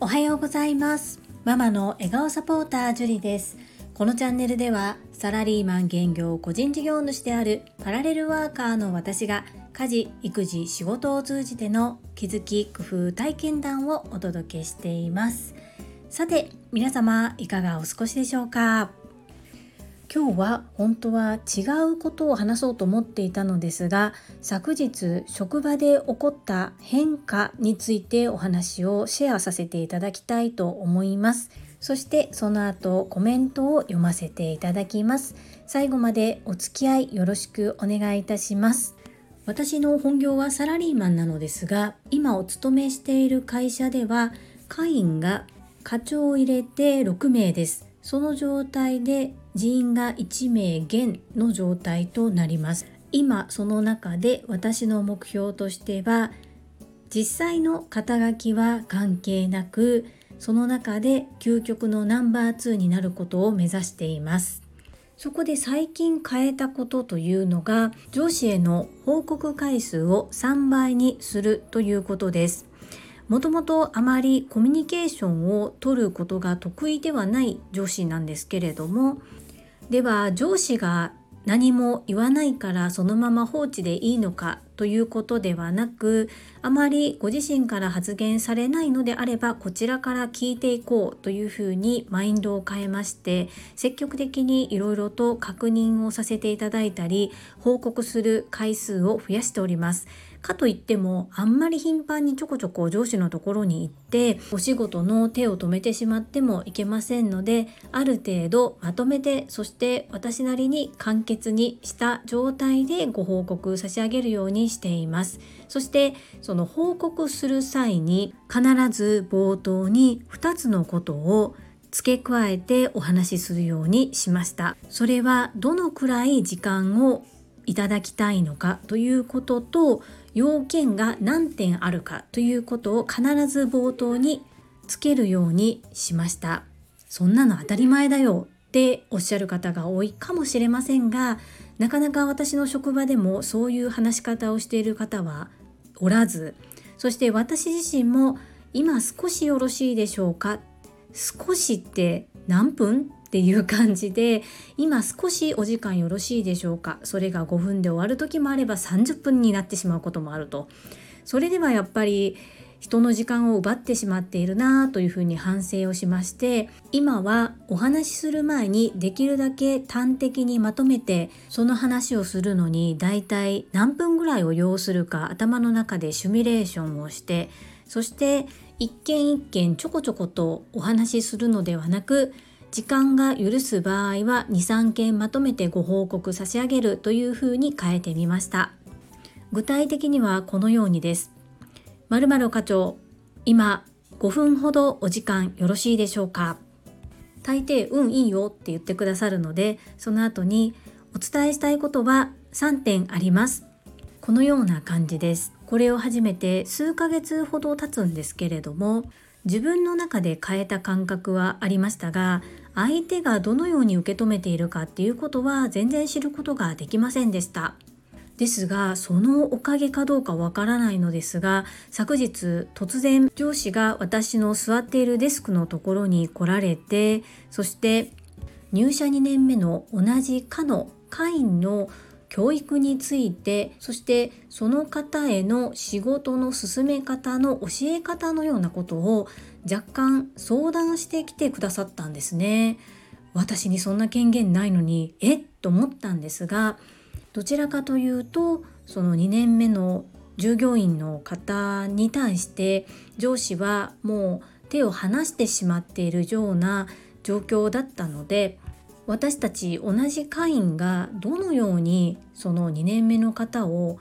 おはようございます。ママの笑顔サポータージュリです。このチャンネルではサラリーマン兼業個人事業主であるパラレルワーカーの私が家事育児仕事を通じての気づき工夫体験談をお届けしています。さて皆様いかがお過ごしでしょうか？今日は本当は違うことを話そうと思っていたのですが昨日職場で起こった変化についてお話をシェアさせていただきたいと思います。そしてその後コメントを読ませていただきます。最後までお付き合いよろしくお願いいたします。私の本業はサラリーマンなのですが今お勤めしている会社では会員が課長を入れて6名です。その状態で人員が1名減の状態となります。今その中で私の目標としては実際の肩書きは関係なくその中で究極のナンバー2になることを目指しています。そこで最近変えたことというのが上司への報告回数を3倍にするということです。もともとあまりコミュニケーションを取ることが得意ではない上司なんですけれどもでは上司が何も言わないからそのまま放置でいいのかということではなくあまりご自身から発言されないのであればこちらから聞いていこうというふうにマインドを変えまして積極的にいろいろと確認をさせていただいたり報告する回数を増やしております。かといってもあんまり頻繁にちょこちょこ上司のところに行ってお仕事の手を止めてしまってもいけませんのである程度まとめてそして私なりに簡潔にした状態でご報告差し上げるようにしています。そしてその報告する際に必ず冒頭に2つのことを付け加えてお話しするようにしました。それはどのくらい時間をいただきたいのかということと要件が何点あるかということを必ず冒頭につけるようにしました。そんなの当たり前だよっておっしゃる方が多いかもしれませんがなかなか私の職場でもそういう話し方をしている方はおらずそして私自身も今少しよろしいでしょうか？少しって何分っていう感じで今少しお時間よろしいでしょうか？それが5分で終わる時もあれば30分になってしまうこともあると。それではやっぱり人の時間を奪ってしまっているなというふうに反省をしまして今はお話しする前にできるだけ端的にまとめてその話をするのにだいたい何分ぐらいを要するか頭の中でシミュレーションをしてそして一件一件ちょこちょことお話しするのではなく時間が許す場合は23件まとめてご報告差し上げるというふうに変えてみました。具体的にはこのようにです。〇〇課長今5分ほどお時間よろしいでしょうか？大抵うんいいよって言ってくださるのでその後にお伝えしたいことは3点あります。このような感じです。これを始めて数ヶ月ほど経つんですけれども自分の中で変えた感覚はありましたが相手がどのように受け止めているかっていうことは全然知ることができませんでした。ですがそのおかげかどうかわからないのですが昨日突然上司が私の座っているデスクのところに来られてそして入社2年目の同じ課の会員の教育についてそしてその方への仕事の進め方の教え方のようなことを若干相談してきてくださったんですね。私にそんな権限ないのにえっ？と思ったんですがどちらかというとその2年目の従業員の方に対して上司はもう手を離してしまっているような状況だったので私たち同じ会員がどのようにその2年目の方を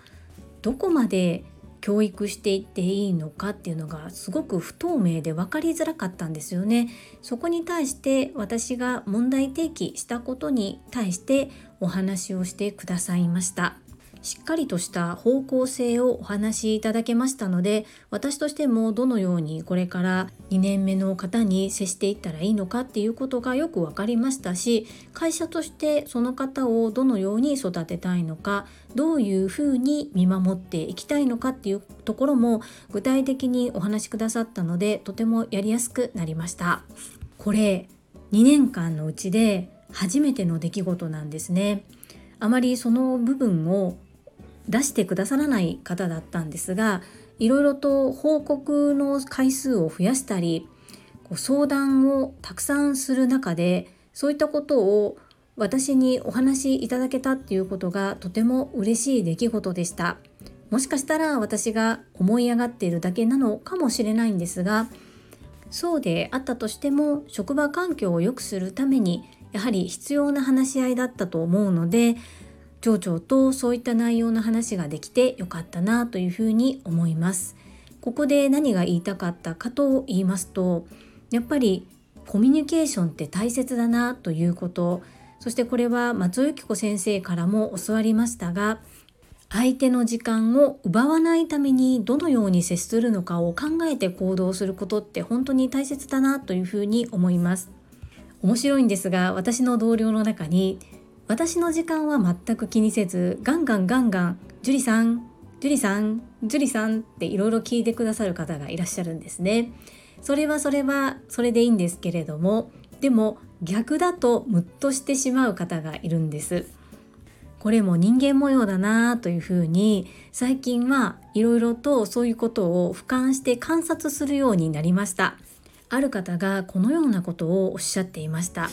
どこまで教育していっていいのかっていうのがすごく不透明で分かりづらかったんですよね。そこに対して私が問題提起したことに対してお話をしてくださいました。しっかりとした方向性をお話しいただけましたので私としてもどのようにこれから2年目の方に接していったらいいのかっていうことがよく分かりましたし会社としてその方をどのように育てたいのかどういうふうに見守っていきたいのかっていうところも具体的にお話しくださったのでとてもやりやすくなりました。これ2年間のうちで初めての出来事なんですね。あまりその部分を出してくださらない方だったんですがいろいろと報告の回数を増やしたり相談をたくさんする中でそういったことを私にお話しいただけたっていうことがとても嬉しい出来事でしたもしかしたら私が思い上がっているだけなのかもしれないんですがそうであったとしても職場環境を良くするためにやはり必要な話し合いだったと思うので町長とそういった内容の話ができてよかったなというふうに思います。ここで何が言いたかったかと言いますとやっぱりコミュニケーションって大切だなということそしてこれは松尾由紀子先生からも教わりましたが相手の時間を奪わないためにどのように接するのかを考えて行動することって本当に大切だなというふうに思います面白いんですが私の同僚の中に私の時間は全く気にせずガンガンガンガン「樹里さん樹里さん樹里さん」っていろいろ聞いてくださる方がいらっしゃるんですね。それはそれはそれでいいんですけれどもでも逆だとムッとしてしまう方がいるんです。これも人間模様だなというふうに最近はいろいろとそういうことを俯瞰して観察するようになりました。ある方がこのようなことをおっしゃっていました。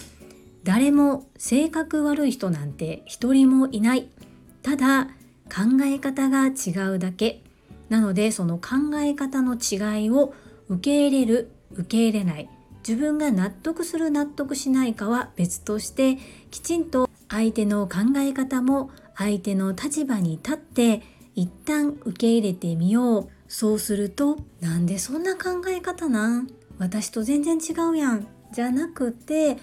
誰も性格悪い人なんて一人もいない。ただ考え方が違うだけ。なのでその考え方の違いを受け入れる受け入れない。自分が納得する納得しないかは別としてきちんと相手の考え方も相手の立場に立って一旦受け入れてみよう。そうするとなんでそんな考え方なん？私と全然違うやんじゃなくて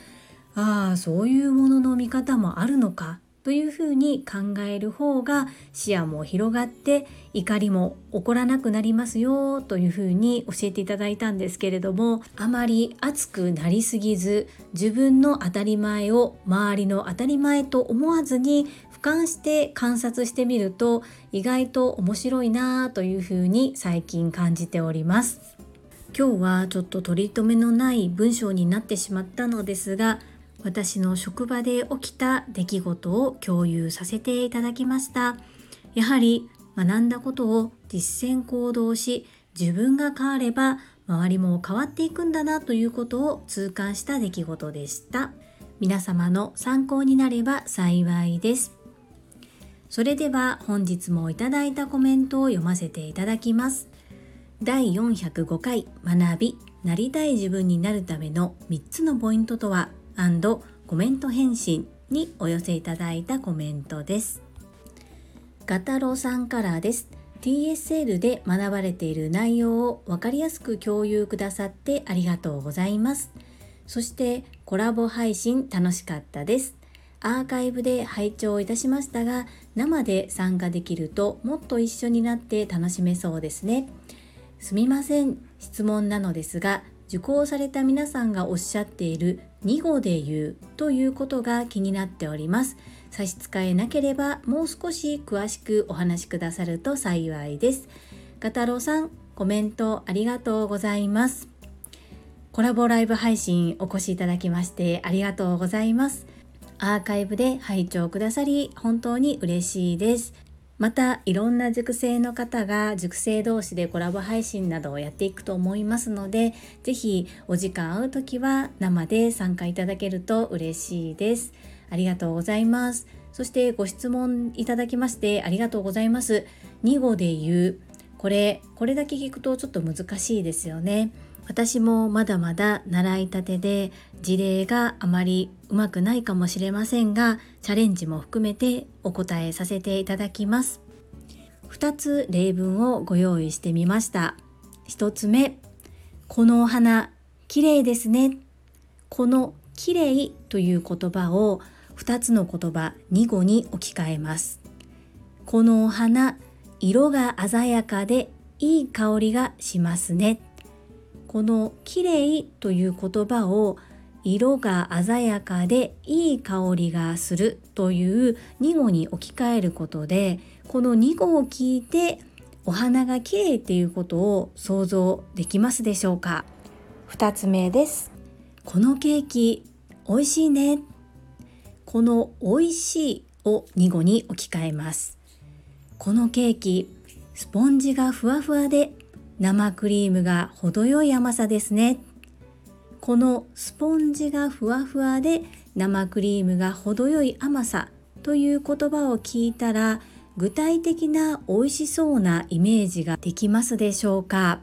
ああそういうものの見方もあるのかというふうに考える方が視野も広がって怒りも起こらなくなりますよというふうに教えていただいたんですけれどもあまり熱くなりすぎず自分の当たり前を周りの当たり前と思わずに俯瞰して観察してみると意外と面白いなというふうに最近感じております。今日はちょっと取り留めのない文章になってしまったのですが私の職場で起きた出来事を共有させていただきました。やはり学んだことを実践行動し自分が変われば周りも変わっていくんだなということを痛感した出来事でした。皆様の参考になれば幸いです。それでは本日もいただいたコメントを読ませていただきます。第405回学びなりたい自分になるための3つのポイントとはコメント返信にお寄せいただいたコメントです。ガタロさんからです。TSL で学ばれている内容を分かりやすく共有くださってありがとうございます。そしてコラボ配信楽しかったです。アーカイブで拝聴いたしましたが、生で参加できるともっと一緒になって楽しめそうですね。すみません、質問なのですが、受講された皆さんがおっしゃっている2語で言うということが気になっております。差し支えなければもう少し詳しくお話しくださると幸いです。ガタロさんコメントありがとうございます。コラボライブ配信お越しいただきましてありがとうございます。アーカイブで拝聴くださり本当に嬉しいです。またいろんな塾生の方が塾生同士でコラボ配信などをやっていくと思いますので是非お時間合う時は生で参加いただけると嬉しいです。ありがとうございます。そしてご質問いただきましてありがとうございます。2語で言うこれこれだけ聞くとちょっと難しいですよね。私もまだまだ習いたてで事例があまりうまくないかもしれませんがチャレンジも含めてお答えさせていただきます。2つ例文をご用意してみました。1つ目このお花綺麗ですね。この綺麗という言葉を2つの言葉2語に置き換えます。このお花色が鮮やかでいい香りがしますね。この綺麗という言葉を色が鮮やかでいい香りがするという2語に置き換えることでこの2語を聞いてお花が綺麗っていうことを想像できますでしょうか？2つ目です。このケーキ美味しいね。この美味しいを2語に置き換えます。このケーキスポンジがふわふわで生クリームが程よい甘さですね。このスポンジがふわふわで生クリームが程よい甘さという言葉を聞いたら具体的な美味しそうなイメージができますでしょうか。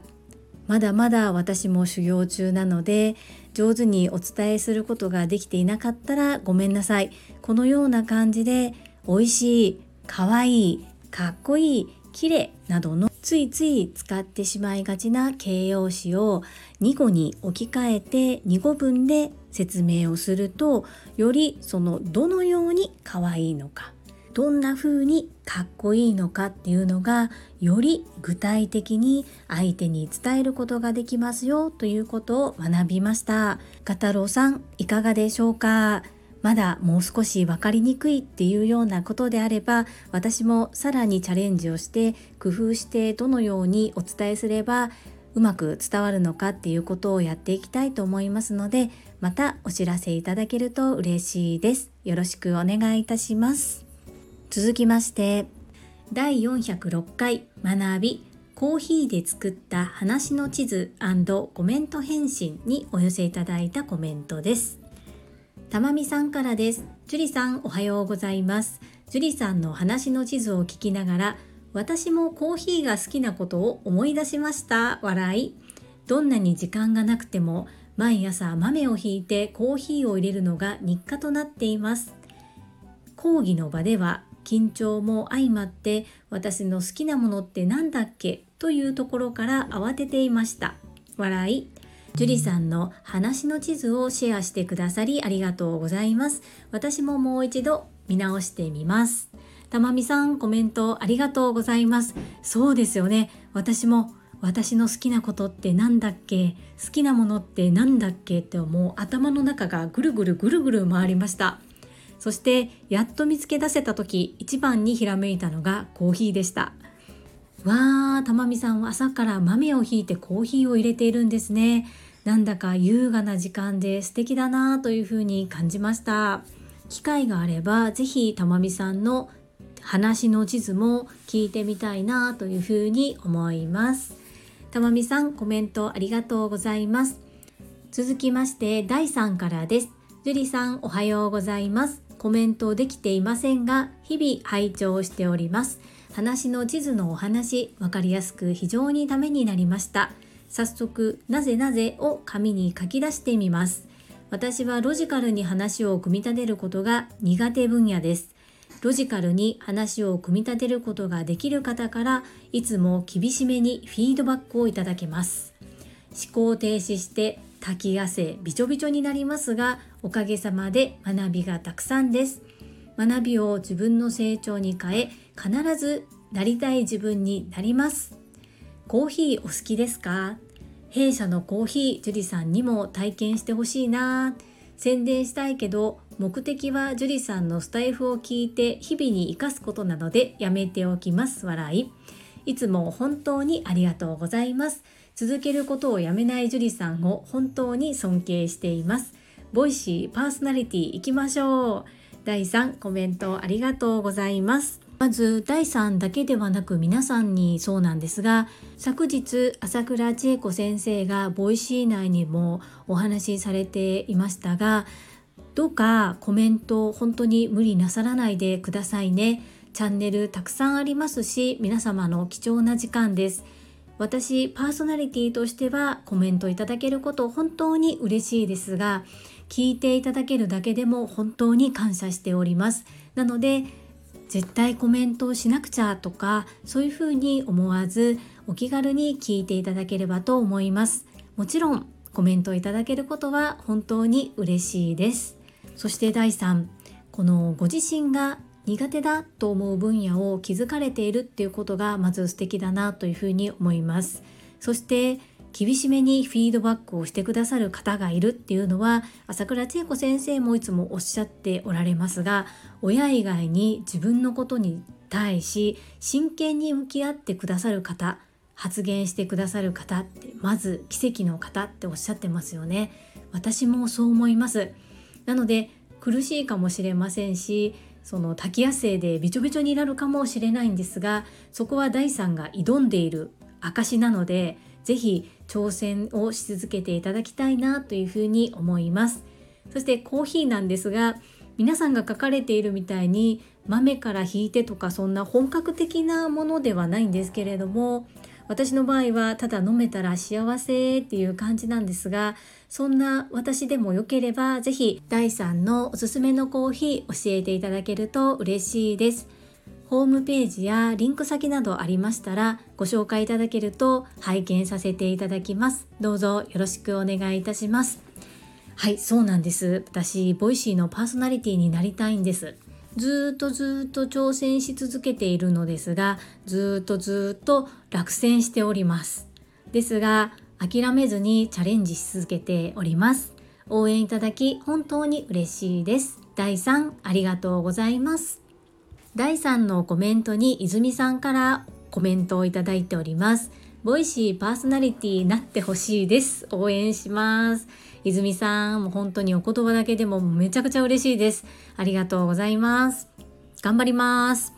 まだまだ私も修行中なので上手にお伝えすることができていなかったらごめんなさい。このような感じで美味しい、かわいい、かっこいい、綺麗などのついつい使ってしまいがちな形容詞を2語に置き換えて2語分で説明をするとよりそのどのように可愛いのかどんな風にかっこいいのかっていうのがより具体的に相手に伝えることができますよということを学びました。ガタロウさんいかがでしょうか？まだもう少し分かりにくいっていうようなことであれば私もさらにチャレンジをして工夫してどのようにお伝えすればうまく伝わるのかっていうことをやっていきたいと思いますのでまたお知らせいただけると嬉しいです。よろしくお願いいたします。続きまして第406回学びコーヒーで作った話の地図コメント返信にお寄せいただいたコメントです。たまみさんからです。樹里さんおはようございます。樹里さんの話の地図を聞きながら私もコーヒーが好きなことを思い出しました。笑い。どんなに時間がなくても毎朝豆をひいてコーヒーを入れるのが日課となっています。講義の場では緊張も相まって私の好きなものって何だっけ？というところから慌てていました笑い樹里さんの話の地図をシェアしてくださりありがとうございます。私ももう一度見直してみます。たまみさんコメントありがとうございます。そうですよね。私も私の好きなことって何だっけ？好きなものって何だっけってもう頭の中がぐるぐるぐるぐる回りました。そしてやっと見つけ出せた時一番にひらめいたのがコーヒーでした。わーたまみさんは朝から豆をひいてコーヒーを入れているんですね。なんだか優雅な時間で素敵だなというふうに感じました。機会があれば是非たまみさんの話の地図も聞いてみたいなというふうに思います。たまみさんコメントありがとうございます。続きまして第3からです。樹里さんおはようございます。コメントできていませんが日々拝聴しております。話の地図のお話分かりやすく非常にためになりました。早速なぜなぜを紙に書き出してみます。私はロジカルに話を組み立てることが苦手分野です。ロジカルに話を組み立てることができる方からいつも厳しめにフィードバックをいただけます。思考停止して滝汗びちょびちょになりますがおかげさまで学びがたくさんです。学びを自分の成長に変え必ずなりたい自分になります。コーヒーお好きですか？弊社のコーヒー樹里さんにも体験してほしいな。宣伝したいけど目的は樹里さんのスタイフを聞いて日々に生かすことなのでやめておきます。笑い。いつも本当にありがとうございます。続けることをやめない樹里さんを本当に尊敬しています。Voicy パーソナリティ行きましょう。ダイさんコメントありがとうございます。まずダイさんだけではなく皆さんにそうなんですが昨日朝倉千恵子先生が Voicy 内にもお話しされていましたがどうかコメント本当に無理なさらないでくださいね。チャンネルたくさんありますし皆様の貴重な時間です。私パーソナリティとしてはコメントいただけること本当に嬉しいですが聞いていただけるだけでも本当に感謝しております。なので絶対コメントをしなくちゃとかそういうふうに思わずお気軽に聞いていただければと思います。もちろんコメントいただけることは本当に嬉しいです。そして第3このご自身が苦手だと思う分野を気づかれているっていうことがまず素敵だなというふうに思います。そして厳しめにフィードバックをしてくださる方がいるっていうのは朝倉千恵子先生もいつもおっしゃっておられますが親以外に自分のことに対し真剣に向き合ってくださる方発言してくださる方ってまず奇跡の方っておっしゃってますよね。私もそう思います。なので苦しいかもしれませんしその滝汗でびちょびちょになるかもしれないんですがそこは第3が挑んでいる証なので是非挑戦をし続けていただきたいなというふうに思いますそしてコーヒーなんですが皆さんが書かれているみたいに豆から引いてとかそんな本格的なものではないんですけれども私の場合はただ飲めたら幸せっていう感じなんですがそんな私でもよければ是非第3のおすすめのコーヒー教えていただけると嬉しいです。ホームページやリンク先などありましたらご紹介いただけると拝見させていただきます。どうぞよろしくお願いいたします。はい、そうなんです。私、 Voicy のパーソナリティになりたいんです。ずっとずっと挑戦し続けているのですがずっとずっと落選しておりますですが諦めずにチャレンジし続けております応援いただき本当に嬉しいですダイさんありがとうございます第3のコメントに泉さんからコメントをいただいておりますボイシーパーソナリティになってほしいです応援します泉さん、もう本当にお言葉だけでもめちゃくちゃ嬉しいです。ありがとうございます。頑張ります。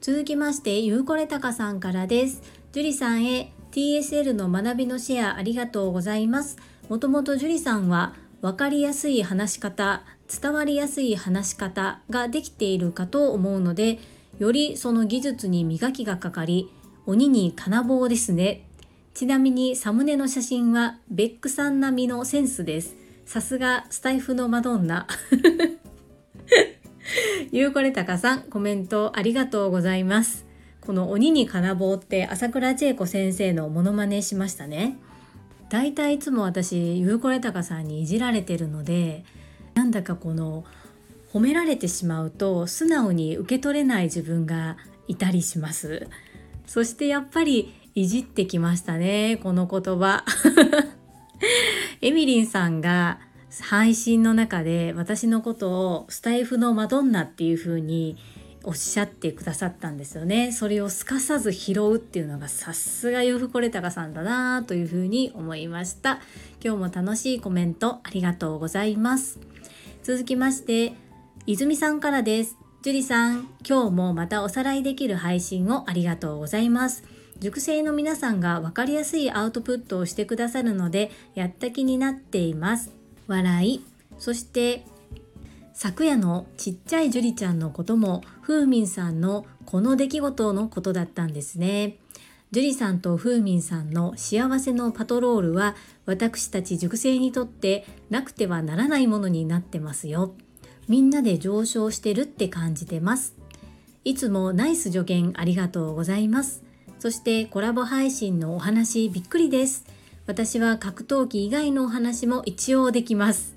続きまして、ゆうこれたかさんからです。樹里さんへ TSL の学びのシェアありがとうございます。もともと樹里さんは分かりやすい話し方、伝わりやすい話し方ができているかと思うので、よりその技術に磨きがかかり、鬼に金棒ですねちなみにサムネの写真はベックさん並みのセンスです。さすがスタイフのマドンナ。ゆうこれたかさん、コメントありがとうございます。この鬼に金棒って朝倉千恵子先生のモノマネしましたね。だいたいいつも私、ゆうこれたかさんにいじられてるので、なんだかこの褒められてしまうと素直に受け取れない自分がいたりします。そしてやっぱりいじってきましたね、この言葉。エミリンさんが配信の中で私のことをスタイフのマドンナっていう風におっしゃってくださったんですよね。それをすかさず拾うっていうのがさすがユフコレタカさんだなという風に思いました。今日も楽しいコメントありがとうございます。続きまして、泉さんからです。樹里さん、今日もまたおさらいできる配信をありがとうございます。塾生の皆さんが分かりやすいアウトプットをしてくださるのでやった気になっています笑いそして昨夜のちっちゃい樹里ちゃんのこともふうみんさんのこの出来事のことだったんですね樹里さんとふうみんさんの幸せのパトロールは私たち塾生にとってなくてはならないものになってますよみんなで上昇してるって感じてますいつもナイス助言ありがとうございますそしてコラボ配信のお話びっくりです。私は格闘技以外のお話も一応できます。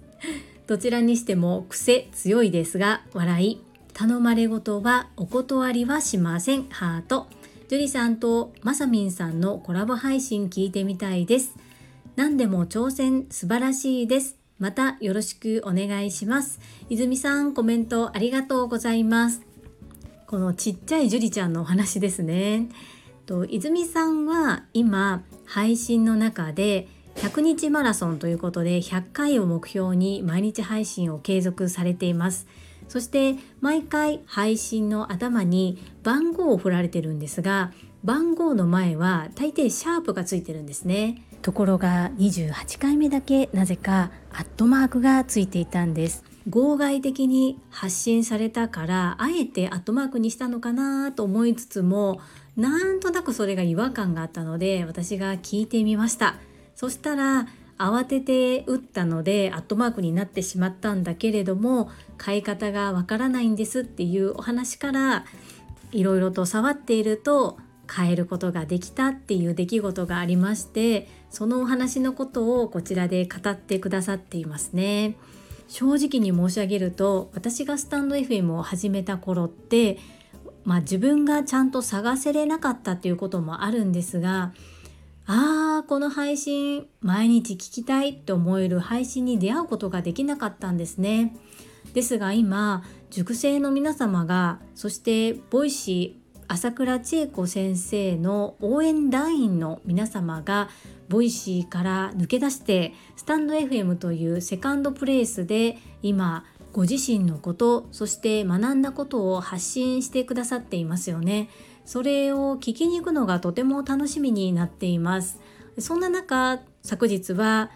どちらにしても癖強いですが、笑い。頼まれ事はお断りはしません。ハート。樹里さんとまさみんさんのコラボ配信聞いてみたいです。何でも挑戦素晴らしいです。またよろしくお願いします。泉さんコメントありがとうございます。このちっちゃい樹里ちゃんのお話ですね。と泉さんは今配信の中で100日マラソンということで100回を目標に毎日配信を継続されています。そして毎回配信の頭に番号を振られてるんですが番号の前は大抵シャープがついてるんですね。ところが28回目だけなぜかアットマークがついていたんです。号外的に発信されたからあえてアットマークにしたのかなと思いつつもなんとなくそれが違和感があったので私が聞いてみましたそしたら慌てて打ったのでアットマークになってしまったんだけれども買い方がわからないんですっていうお話からいろいろと触っていると変えることができたっていう出来事がありましてそのお話のことをこちらで語ってくださっていますね。正直に申し上げると私がスタンド FM を始めた頃ってまあ自分がちゃんと探せれなかったっていうこともあるんですがあーこの配信毎日聞きたいって思える配信に出会うことができなかったんですね。ですが今塾生の皆様がそして Voicy 朝倉千恵子先生の応援団員の皆様が Voicy から抜け出してスタンド FM というセカンドプレイスで今ご自身のことそして学んだことを発信してくださっていますよねそれを聞きに行くのがとても楽しみになっています。そんな中昨日は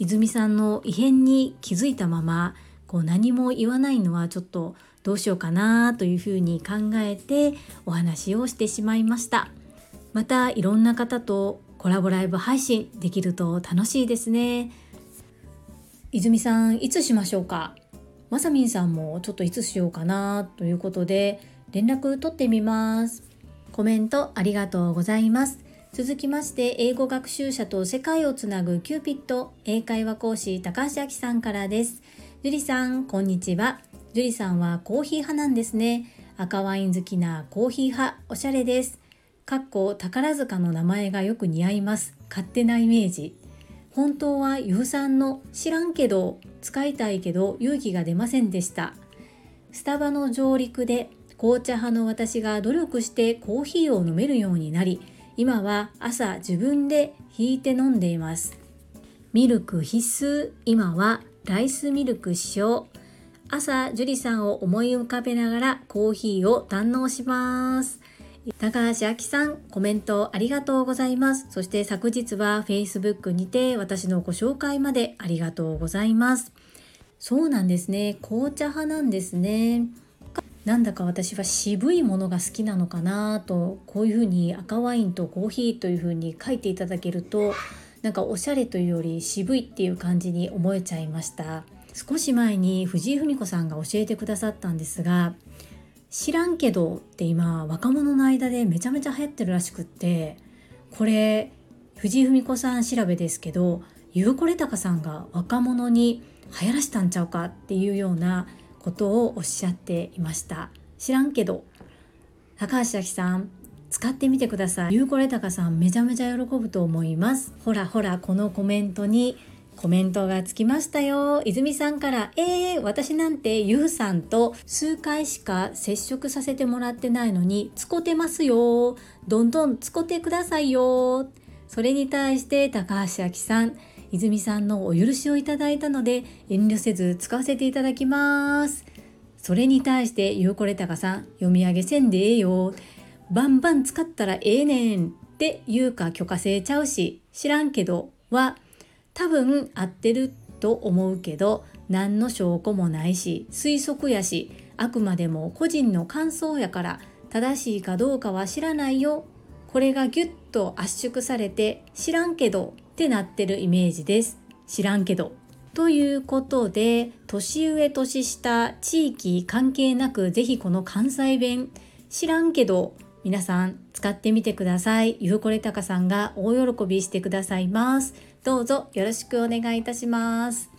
泉さんの異変に気づいたままこう何も言わないのはちょっとどうしようかなというふうに考えてお話をしてしまいました。またいろんな方とコラボライブ配信できると楽しいですね。泉さんいつしましょうか？まさみんさんもちょっといつしようかなということで連絡取ってみます。コメントありがとうございます続きまして英語学習者と世界をつなぐキューピット英会話講師高橋明さんからです樹里さんこんにちは樹里さんはコーヒー派なんですね。赤ワイン好きなコーヒー派、おしゃれです。かっこ宝塚の名前がよく似合います。勝手なイメージ。本当は有酸の知らんけど使いたいけど勇気が出ませんでした。スタバの上陸で紅茶派の私が努力してコーヒーを飲めるようになり、今は朝自分で引いて飲んでいます。ミルク必須、今はライスミルク使用。朝樹里さんを思い浮かべながらコーヒーを堪能します。高橋明さんコメントありがとうございます。そして昨日は Facebook にて私のご紹介までありがとうございます。そうなんですね。紅茶派なんですね。なんだか私は渋いものが好きなのかなとこういうふうに赤ワインとコーヒーというふうに書いていただけるとなんかおしゃれというより渋いっていう感じに思えちゃいました。少し前に藤井文子さんが教えてくださったんですが知らんけどって今若者の間でめちゃめちゃ流行ってるらしくってこれ藤井文子さん調べですけどゆうこれたかさんが若者に流行らしたんちゃうかっていうようなことをおっしゃっていました知らんけど高橋明さん使ってみてくださいゆうこれたかさんめちゃめちゃ喜ぶと思いますほらほらこのコメントにコメントがつきましたよ。泉さんから、えー、私なんてゆうさんと数回しか接触させてもらってないのに、つこてますよ。どんどんつこてくださいよ。それに対して高橋明さん、泉さんのお許しをいただいたので、遠慮せず使わせていただきます。それに対してゆうこれたかさん、読み上げせんでええよ。バンバン使ったらええねんって言うか許可制ちゃうし、知らんけどは、多分合ってると思うけど何の証拠もないし推測やしあくまでも個人の感想やから正しいかどうかは知らないよこれがギュッと圧縮されて知らんけどってなってるイメージです知らんけどということで年上年下地域関係なく是非この関西弁知らんけど皆さん使ってみてください。ゆうこれたかさんが大喜びしてくださいます。どうぞよろしくお願いいたします。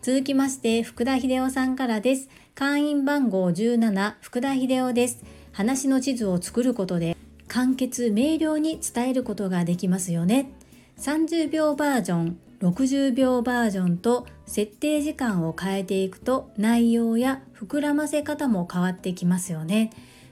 続きまして、福田秀夫さんからです。会員番号17、福田秀夫です。話の地図を作ることで、簡潔明瞭に伝えることができますよね。30秒バージョン、60秒バージョンと設定時間を変えていくと内容や膨らませ方も変わってきますよね。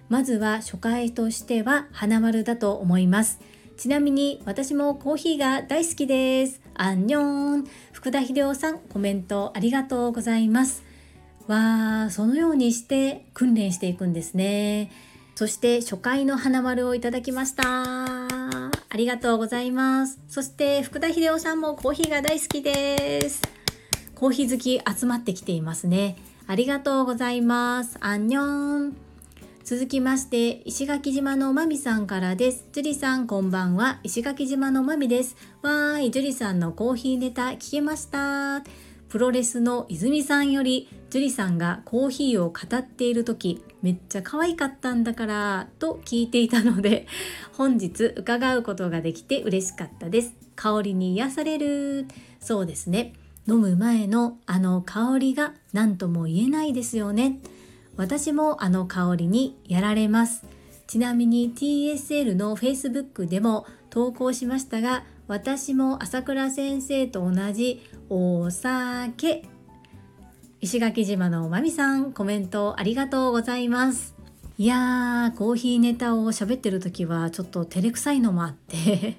まずは初回としては花丸だと思います。ちなみに私もコーヒーが大好きです。アンニョン。福田秀夫さん、コメントありがとうございます。わー、そのようにして訓練していくんですね。そして初回の花丸をいただきました。ありがとうございます。そして福田秀夫さんもコーヒーが大好きです。コーヒー好き集まってきていますね。ありがとうございます。アンニョン。続きまして、石垣島のまみさんからです。樹里さん、こんばんは。石垣島のまみです。わーい、樹里さんのコーヒーネタ聞けました。プロレスの泉さんより、樹里さんがコーヒーを語っている時、めっちゃ可愛かったんだから、と聞いていたので、本日伺うことができて嬉しかったです。香りに癒される。そうですね。飲む前のあの香りが何とも言えないですよね私もあの香りにやられますちなみに TSL の Facebook でも投稿しましたが私も朝倉先生と同じお酒石垣島のまみさんコメントありがとうございます。いやーコーヒーネタを喋ってる時はちょっと照れくさいのもあって。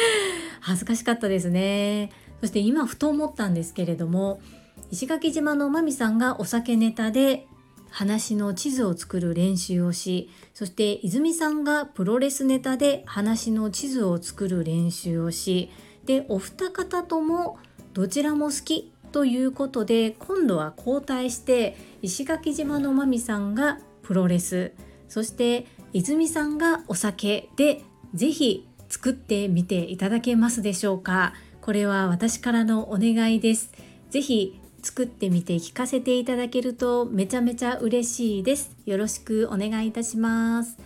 恥ずかしかったですね。そして今ふと思ったんですけれども石垣島のまみさんがお酒ネタで話の地図を作る練習をしそして泉さんがプロレスネタで話の地図を作る練習をしでお二方ともどちらも好きということで今度は交代して石垣島のまみさんがプロレスそして泉さんがお酒で是非作ってみていただけますでしょうか？これは私からのお願いです是非作ってみて聞かせていただけるとめちゃめちゃ嬉しいです。よろしくお願いいたします。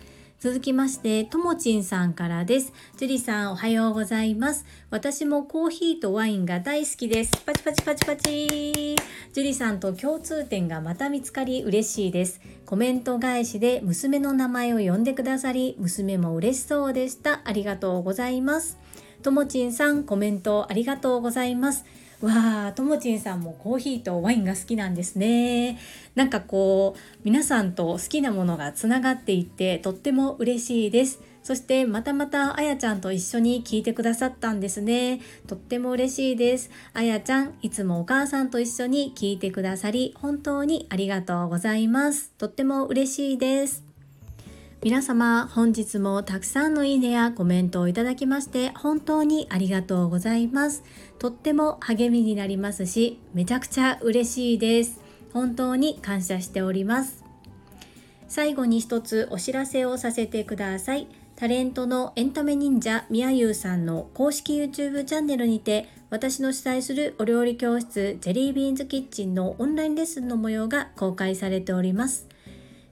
続きまして、ともちんさんからです。ジュリさんおはようございます。私もコーヒーとワインが大好きです。パチパチパチパチ。ジュリさんと共通点がまた見つかり嬉しいです。コメント返しで娘の名前を呼んでくださり、娘も嬉しそうでした。ありがとうございます。ともちんさんコメントありがとうございます。わあともちんさんもコーヒーとワインが好きなんですね。なんかこう皆さんと好きなものがつながっていってとっても嬉しいです。そしてまたまたあやちゃんと一緒に聞いてくださったんですね。とっても嬉しいです。あやちゃんいつもお母さんと一緒に聞いてくださり本当にありがとうございます。とっても嬉しいです。皆様本日もたくさんのいいねやコメントをいただきまして本当にありがとうございます。とっても励みになりますしめちゃくちゃ嬉しいです。本当に感謝しております。最後に一つお知らせをさせてください。タレントのエンタメ忍者みやゆうさんの公式 YouTube チャンネルにて私の主催するお料理教室ジェリービーンズキッチンのオンラインレッスンの模様が公開されております。